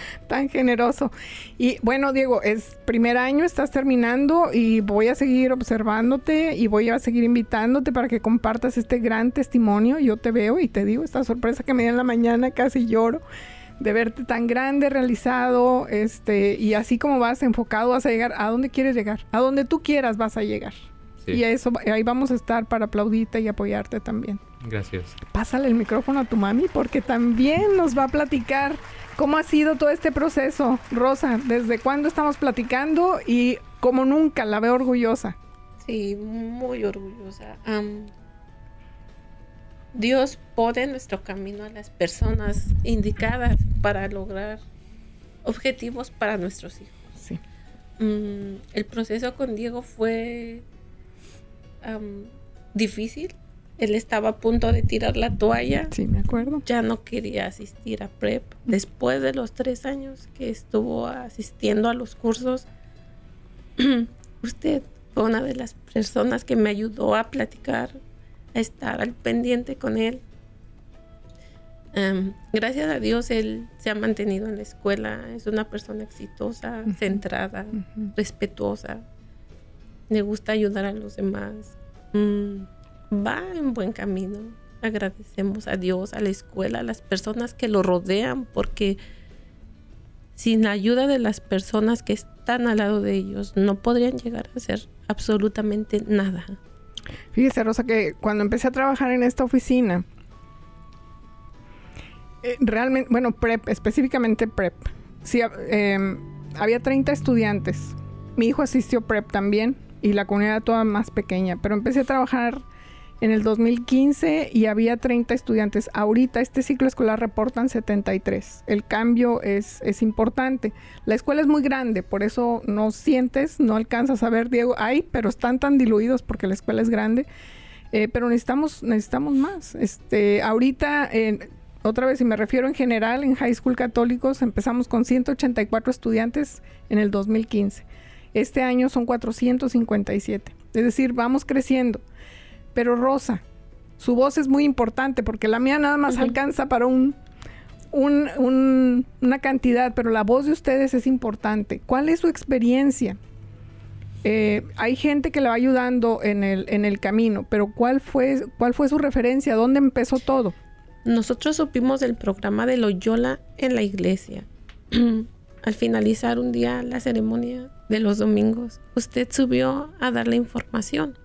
Tan generoso. Y bueno, Diego, es primer año, estás terminando y voy a seguir observándote y voy a seguir invitándote para que compartas este gran testimonio. Yo te veo y te digo, esta sorpresa que me dio en la mañana, casi lloro de verte tan grande, realizado, este, y así como vas enfocado, vas a llegar a donde quieres llegar, a donde tú quieras vas a llegar. Y eso, ahí vamos a estar para aplaudirte y apoyarte también. Gracias. Pásale el micrófono a tu mami porque también nos va a platicar cómo ha sido todo este proceso. Rosa, ¿desde cuándo estamos platicando y como nunca la veo orgullosa? Sí, muy orgullosa. Dios pone en nuestro camino a las personas indicadas para lograr objetivos para nuestros hijos. Sí. Mm, el proceso con Diego fue difícil. Él estaba a punto de tirar la toalla. Sí, me acuerdo. Ya no quería asistir a PrEP. Después de los tres años que estuvo asistiendo a los cursos, usted fue una de las personas que me ayudó a platicar a estar al pendiente con él. Em, gracias a Dios él se ha mantenido en la escuela, es una persona exitosa, centrada, respetuosa, le gusta ayudar a los demás, mm, va en buen camino. Agradecemos a Dios, a la escuela, a las personas que lo rodean, porque sin la ayuda de las personas que están al lado de ellos, no podrían llegar a hacer absolutamente nada. Fíjese, Rosa, que cuando empecé a trabajar en esta oficina, eh, realmente, bueno, PREP, específicamente PREP, sí, em, había 30 estudiantes. Mi hijo asistió PREP también y la comunidad toda más pequeña, pero empecé a trabajar en el 2015 y había 30 estudiantes. Ahorita este ciclo escolar reportan 73. El cambio es, es importante. La escuela es muy grande, por eso no sientes, no alcanzas a ver, Diego, hay, pero están tan diluidos porque la escuela es grande. Eh, pero necesitamos, necesitamos más. Este, ahorita, otra vez, si me refiero en general, en high school católicos empezamos con 184 estudiantes en el 2015. Este año son 457. Es decir, vamos creciendo. Pero Rosa, su voz es muy importante porque la mía nada más alcanza para un, una cantidad, pero la voz de ustedes es importante. ¿Cuál es su experiencia? Eh, hay gente que le va ayudando en el, en el camino, pero ¿cuál fue, ¿cuál fue su referencia? ¿Dónde empezó todo? Nosotros supimos del programa de Loyola en la iglesia. Al finalizar un día la ceremonia de los domingos, usted subió a dar la información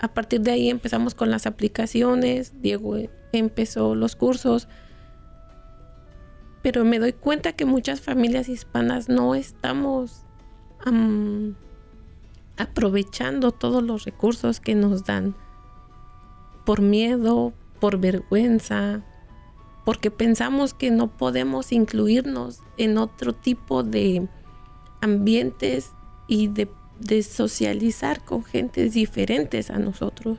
a partir de ahí empezamos con las aplicaciones, Diego empezó los cursos, pero me doy cuenta que muchas familias hispanas no estamos aprovechando todos los recursos que nos dan por miedo, por vergüenza, porque pensamos que no podemos incluirnos en otro tipo de ambientes y de de socializar con gentes diferentes a nosotros.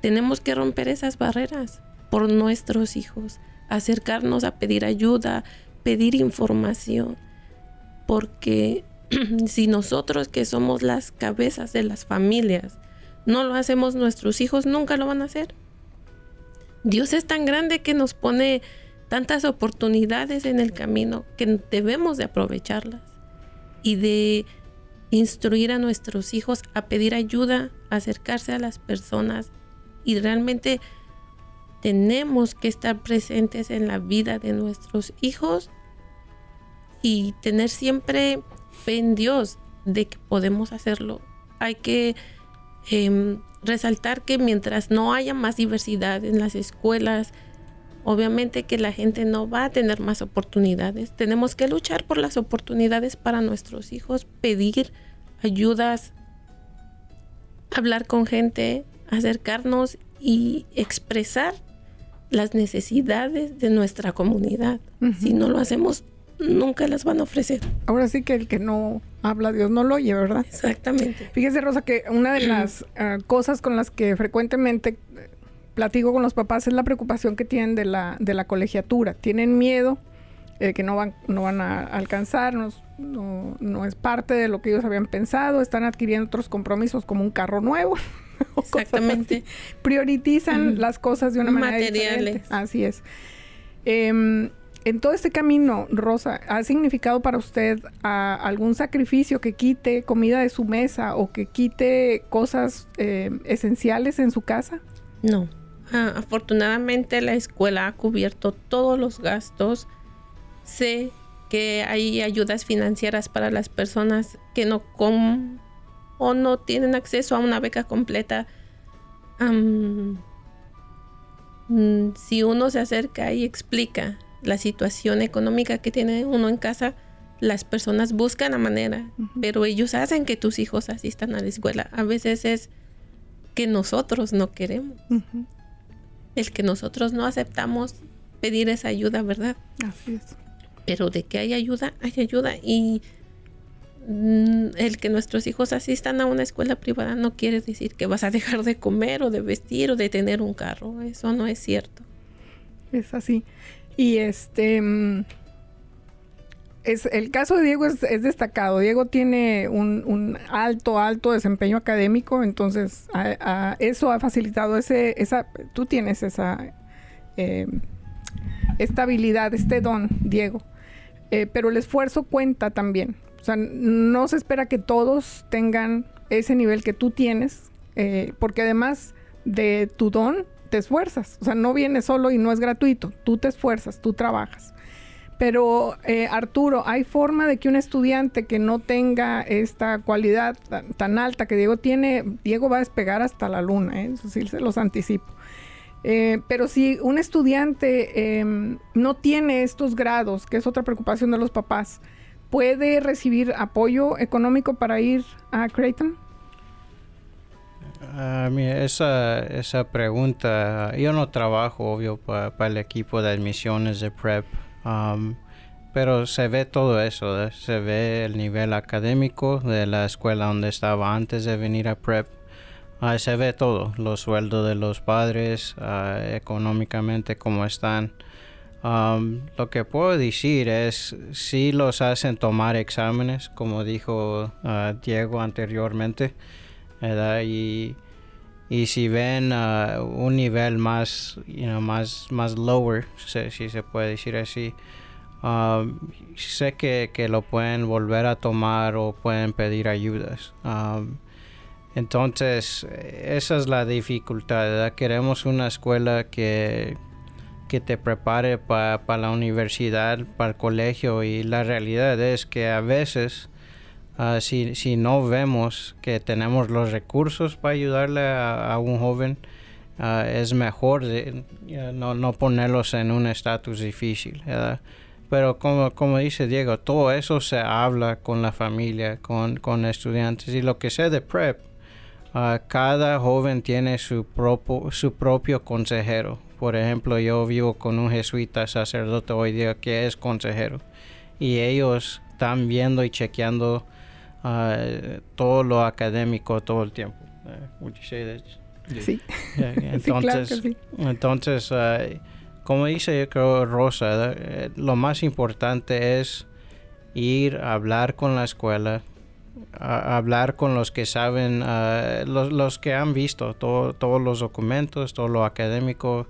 Tenemos que romper esas barreras por nuestros hijos, acercarnos a pedir ayuda, pedir información, porque si nosotros que somos las cabezas de las familias no lo hacemos, nuestros hijos nunca lo van a hacer. Dios es tan grande que nos pone tantas oportunidades en el camino que debemos de aprovecharlas y de instruir a nuestros hijos a pedir ayuda, a acercarse a las personas y realmente tenemos que estar presentes en la vida de nuestros hijos y tener siempre fe en Dios de que podemos hacerlo. Hay que em, resaltar que mientras no haya más diversidad en las escuelas, obviamente que la gente no va a tener más oportunidades. Tenemos que luchar por las oportunidades para nuestros hijos, pedir ayudas, hablar con gente, acercarnos y expresar las necesidades de nuestra comunidad. Si no lo hacemos, nunca las van a ofrecer. Ahora sí que el que no habla, Dios no lo oye, ¿verdad? Exactamente. Fíjese, Rosa, que una de las ah, cosas con las que frecuentemente platico con los papás es la preocupación que tienen de la, de la colegiatura. Tienen miedo eh, que no van, no van a alcanzar, no, no, no es parte de lo que ellos habían pensado, están adquiriendo otros compromisos como un carro nuevo. Exactamente. Priorizan las cosas de una manera Materiales. diferente. Así es. Em, en todo este camino, Rosa, ¿ha significado para usted algún sacrificio que quite comida de su mesa o que quite cosas eh, esenciales en su casa? No. Afortunadamente la escuela ha cubierto todos los gastos. Sé que hay ayudas financieras para las personas que no com o no tienen acceso a una beca completa. Mm, si uno se acerca y explica la situación económica que tiene uno en casa, las personas buscan la manera, pero ellos hacen que tus hijos asistan a la escuela. A veces es que nosotros no queremos el que nosotros no aceptamos pedir esa ayuda, ¿verdad? Así es. Pero de que hay ayuda, hay ayuda. Y mm, el que nuestros hijos asistan a una escuela privada no quiere decir que vas a dejar de comer o de vestir o de tener un carro. Eso no es cierto. Es así. Y este. Es, el caso de Diego es, es destacado. Diego tiene un, alto, alto desempeño académico, entonces eso ha facilitado ese, esa, tú tienes esa eh, estabilidad, este don, Diego. Eh, pero el esfuerzo cuenta también. O sea, no se espera que todos tengan ese nivel que tú tienes, eh, porque además de tu don, te esfuerzas. O sea, no viene solo y no es gratuito. Tú te esfuerzas, tú trabajas. Pero, eh, Arturo, ¿hay forma de que un estudiante que no tenga esta cualidad tan, alta que Diego tiene, Diego va a despegar hasta la luna, ¿eh? se los anticipo. Eh, pero si un estudiante eh, no tiene estos grados, que es otra preocupación de los papás, ¿puede recibir apoyo económico para ir a Creighton? Ah, esa, esa pregunta, yo no trabajo, obvio, para el equipo de admisiones de PrEP, um, pero se ve todo eso, ¿eh? se ve el nivel académico de la escuela donde estaba antes de venir a PrEP, Ah, se ve todo, los sueldos de los padres, ah, económicamente cómo están. Um, lo que puedo decir es si los hacen tomar exámenes, como dijo ah, Diego anteriormente. Y, y si ven ah, un nivel más, más, más lower, si se puede decir así, um, sé que, que lo pueden volver a tomar o pueden pedir ayudas. Um, entonces, esa es la dificultad. Queremos una escuela que, que te prepare para la universidad, para el colegio y la realidad es que a veces ah, si, si no vemos que tenemos los recursos para ayudarle a, un joven, ah, es mejor ya, no, no ponerlos en un estatus difícil. Pero como, como dice Diego, todo eso se habla con la familia, con, con estudiantes y lo que sé de PrEP. Ah, cada joven tiene su, propo- su propio consejero. Por ejemplo, yo vivo con un jesuita sacerdote hoy día que es consejero. Y ellos están viendo y chequeando ah, todo lo académico todo el tiempo. Eh, would you say that? Sí. Yeah, Sí, claro que entonces, sí. entonces ah, como dice yo creo Rosa. Eh, lo más importante es ir a hablar con la escuela, a- hablar con los que saben, ah, los, los que han visto todo- todos los documentos, todo lo académico.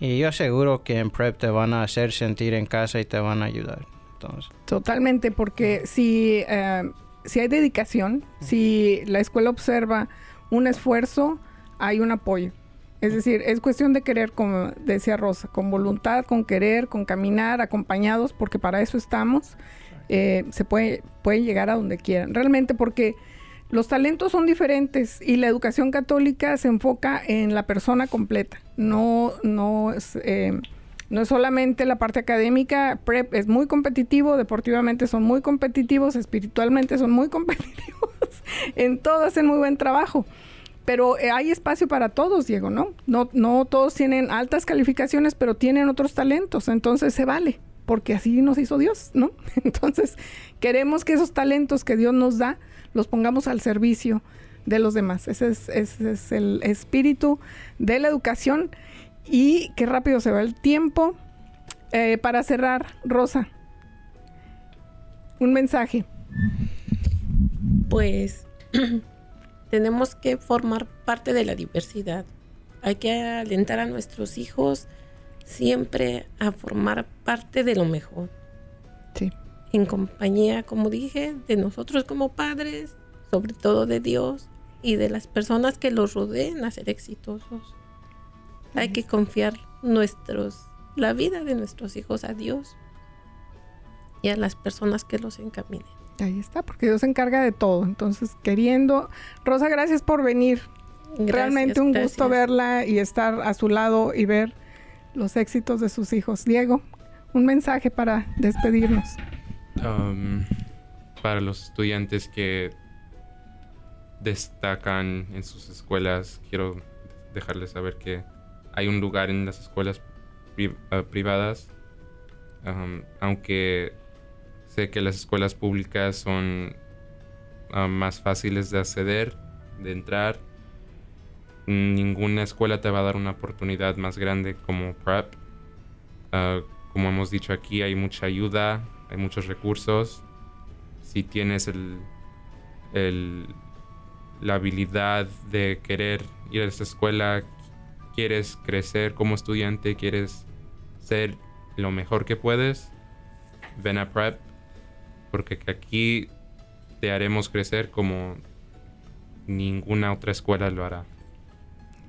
Y yo aseguro que en PrEP te van a hacer sentir en casa y te van a ayudar. Entonces, Totalmente, porque si, eh, si hay dedicación, si la escuela observa un esfuerzo, hay un apoyo. Es decir, es cuestión de querer, como decía Rosa, con voluntad, con querer, con caminar, acompañados, porque para eso estamos. eh, se puede, pueden llegar a donde quieran. Realmente porque los talentos son diferentes y la educación católica se enfoca en la persona completa. No, no es, eh, no es solamente la parte académica, prep es muy competitivo, deportivamente son muy competitivos, espiritualmente son muy competitivos, en todo hacen muy buen trabajo. Pero eh, hay espacio para todos, Diego, ¿no? ¿no? No todos tienen altas calificaciones, pero tienen otros talentos, entonces se vale. porque así nos hizo Dios, ¿no? Entonces, queremos que esos talentos que Dios nos da los pongamos al servicio de los demás. Ese es, ese es el espíritu de la educación. Y qué rápido se va el tiempo. Eh, para cerrar, Rosa, un mensaje. Pues tenemos que formar parte de la diversidad. Hay que alentar a nuestros hijos siempre a formar parte de lo mejor. Sí. En compañía, como dije, de nosotros como padres, sobre todo de Dios y de las personas que los rodeen a ser exitosos. Hay que confiar nuestros, la vida de nuestros hijos a Dios y a las personas que los encaminen. Ahí está, porque Dios se encarga de todo. Entonces, queriendo. Rosa, gracias por venir. Realmente un gusto verla y estar a su lado y ver los éxitos de sus hijos. Diego, un mensaje para despedirnos. Um, para los estudiantes que destacan en sus escuelas, quiero dejarles saber que hay un lugar en las escuelas uh, privadas, aunque sé que las escuelas públicas son uh, más fáciles de acceder, de entrar ninguna escuela te va a dar una oportunidad más grande como prep. Ah, como hemos dicho aquí, hay mucha ayuda, hay muchos recursos. Si tienes el, la habilidad de querer ir a esta escuela, quieres crecer como estudiante, quieres ser lo mejor que puedes, ven a prep, porque aquí te haremos crecer como ninguna otra escuela lo hará.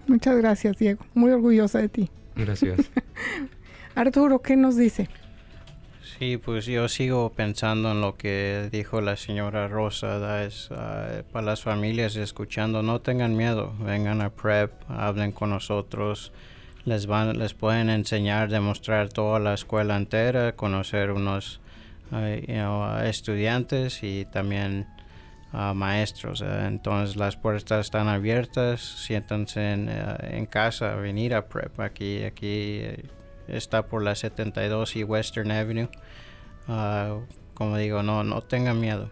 Muchas gracias, Diego. Muy orgullosa de ti. Gracias. Arturo, ¿qué nos dice? Sí, pues yo sigo pensando en lo que dijo la señora Rosa, es, ah, para las familias escuchando, no tengan miedo, vengan a PrEP, hablen con nosotros, les, van, les pueden enseñar, demostrar toda la escuela entera, conocer unos uh, estudiantes y también maestros. Eh, entonces las puertas están abiertas, siéntanse en, eh, en, casa, venir a Prep. Aquí, aquí está por la 72 y Western Avenue. Ah, como digo, no, no tengan miedo.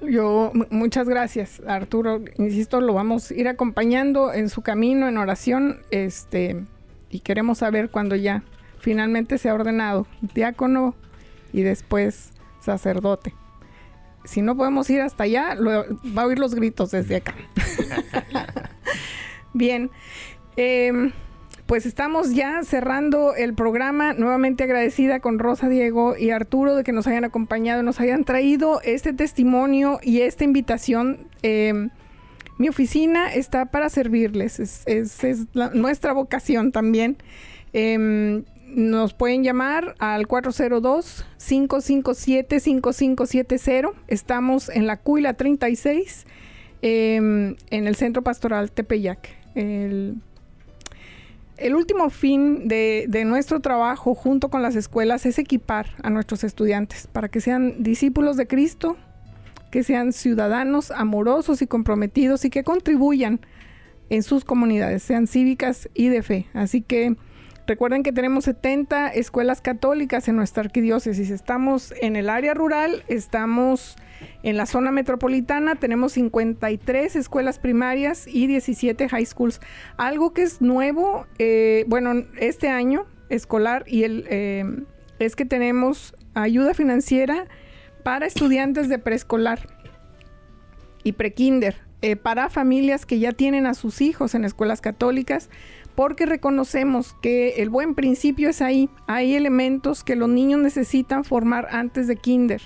Yo, muchas gracias, Arturo. Insisto, lo vamos a ir acompañando en su camino en oración. Este, y queremos saber cuando ya finalmente se ha ordenado diácono y después sacerdote si no podemos ir hasta allá, va a oír los gritos desde acá. Bien. Em, pues estamos ya cerrando el programa. Nuevamente agradecida con Rosa, Diego y Arturo de que nos hayan acompañado, nos hayan traído este testimonio y esta invitación. Em, mi oficina está para servirles, es, nuestra vocación también. Em, nos pueden llamar al 402-557-5570. Estamos en la Cuila 36, em, en el Centro Pastoral Tepeyac. Último fin de, nuestro trabajo junto con las escuelas es equipar a nuestros estudiantes para que sean discípulos de Cristo, que sean ciudadanos amorosos y comprometidos y que contribuyan en sus comunidades, sean cívicas y de fe. Así que Recuerden que tenemos 70 escuelas católicas en nuestra arquidiócesis. Estamos en el área rural, estamos en la zona metropolitana, tenemos 53 escuelas primarias y 17 high schools. Algo que es nuevo, eh, bueno, este año escolar y el, eh, es que tenemos ayuda financiera para estudiantes de preescolar y prekinder, eh, para familias que ya tienen a sus hijos en escuelas católicas porque reconocemos que el buen principio es ahí. Hay elementos que los niños necesitan formar antes de kinder.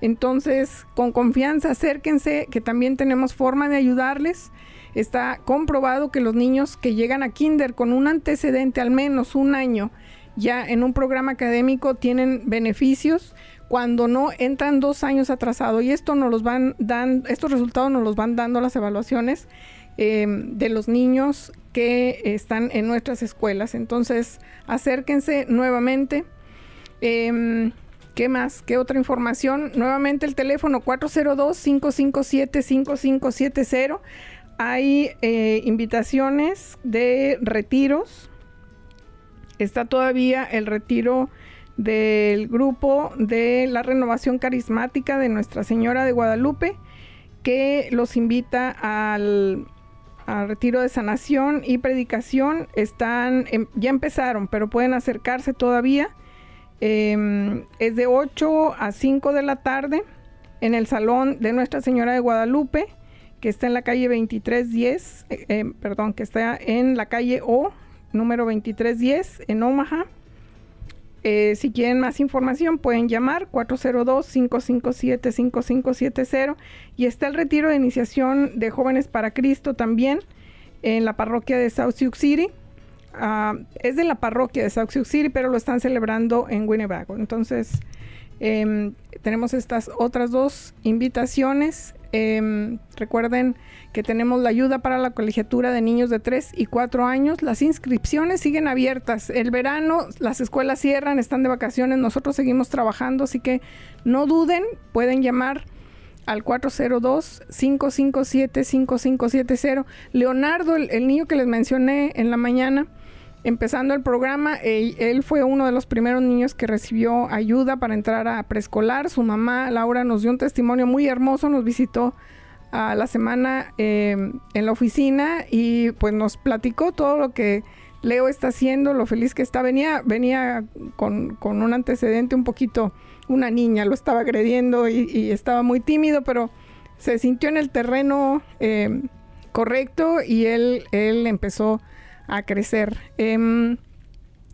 Entonces, con confianza, acérquense, que también tenemos forma de ayudarles. Está comprobado que los niños que llegan a kinder con un antecedente, al menos un año, ya en un programa académico, tienen beneficios cuando no entran dos años atrasado. Y esto nos los van dan, estos resultados nos los van dando las evaluaciones Em, de los niños que están en nuestras escuelas. Entonces, acérquense nuevamente. Em, ¿Qué más? ¿Qué otra información? Nuevamente el teléfono 402-557-5570. Hay eh, invitaciones de retiros. Está todavía el retiro del grupo de la renovación carismática de Nuestra Señora de Guadalupe, que los invita al, al retiro de sanación y predicación. Están, em- ya empezaron, pero pueden acercarse todavía. Em, es de 8 a 5 de la tarde en el salón de Nuestra Señora de Guadalupe, que está en la calle 2310, eh, eh, perdón, que está en la calle O, número 2310, en Omaha. Eh, si quieren más información pueden llamar 402-557-5570 y está el retiro de iniciación de jóvenes para Cristo también en la parroquia de South Sioux City. Ah, es de la parroquia de South Sioux City, pero lo están celebrando en Winnebago. Entonces, em, tenemos estas otras dos invitaciones. Em, recuerden que tenemos la ayuda para la colegiatura de niños de 3 y 4 años. Las inscripciones siguen abiertas. El verano las escuelas cierran, están de vacaciones, nosotros seguimos trabajando, así que no duden, pueden llamar al 402-557-5570. Leonardo, el niño que les mencioné en la mañana, empezando el programa, él, fue uno de los primeros niños que recibió ayuda para entrar a preescolar. Su mamá, Laura, nos dio un testimonio muy hermoso, nos visitó a la semana eh, en la oficina y pues nos platicó todo lo que Leo está haciendo, lo feliz que está. Venía, venía con, con un antecedente un poquito, una niña lo estaba agrediendo y, estaba muy tímido, pero se sintió en el terreno eh, correcto y él, él empezó a crecer. Em,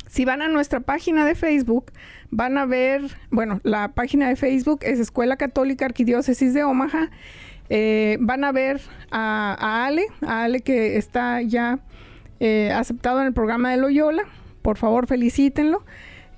si van a nuestra página de Facebook, van a ver, bueno, la página de Facebook es Escuela Católica Arquidiócesis de Omaha. Eh, van a ver a, a Ale, a Ale que está ya eh, aceptado en el programa de Loyola. Por favor, felicítenlo.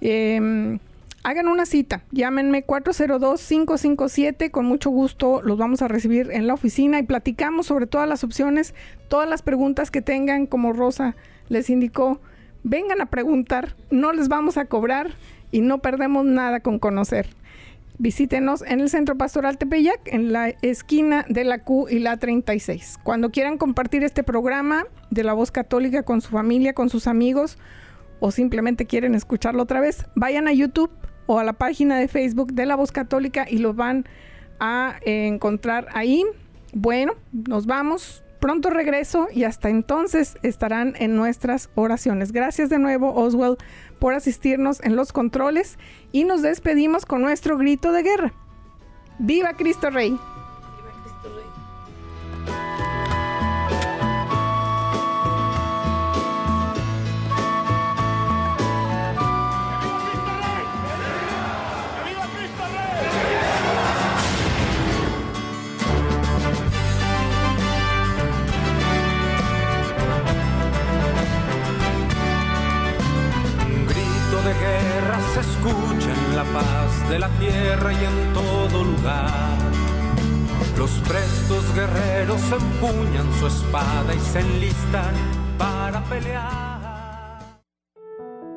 Em, hagan una cita, llámenme 402-557, con mucho gusto los vamos a recibir en la oficina y platicamos sobre todas las opciones, todas las preguntas que tengan, como Rosa les indicó, vengan a preguntar, no les vamos a cobrar y no perdemos nada con conocer. Visítenos en el Centro Pastoral Tepeyac, en la esquina de la Q y la 36. Cuando quieran compartir este programa de la voz católica con su familia, con sus amigos, o simplemente quieren escucharlo otra vez, vayan a YouTube o a la página de Facebook de la voz católica y lo van a encontrar ahí. Bueno, nos vamos. Pronto regreso y hasta entonces estarán en nuestras oraciones. Gracias de nuevo, Oswald, por asistirnos en los controles y nos despedimos con nuestro grito de guerra. ¡Viva Cristo Rey! La tierra y en todo lugar. Los prestos guerreros empuñan su espada y se enlistan para pelear.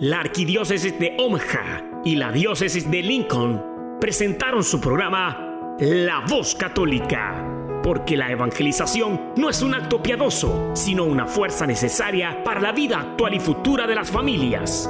La Arquidiócesis de Omaha y la Diócesis de Lincoln presentaron su programa La Voz Católica, porque la evangelización no es un acto piadoso, sino una fuerza necesaria para la vida actual y futura de las familias.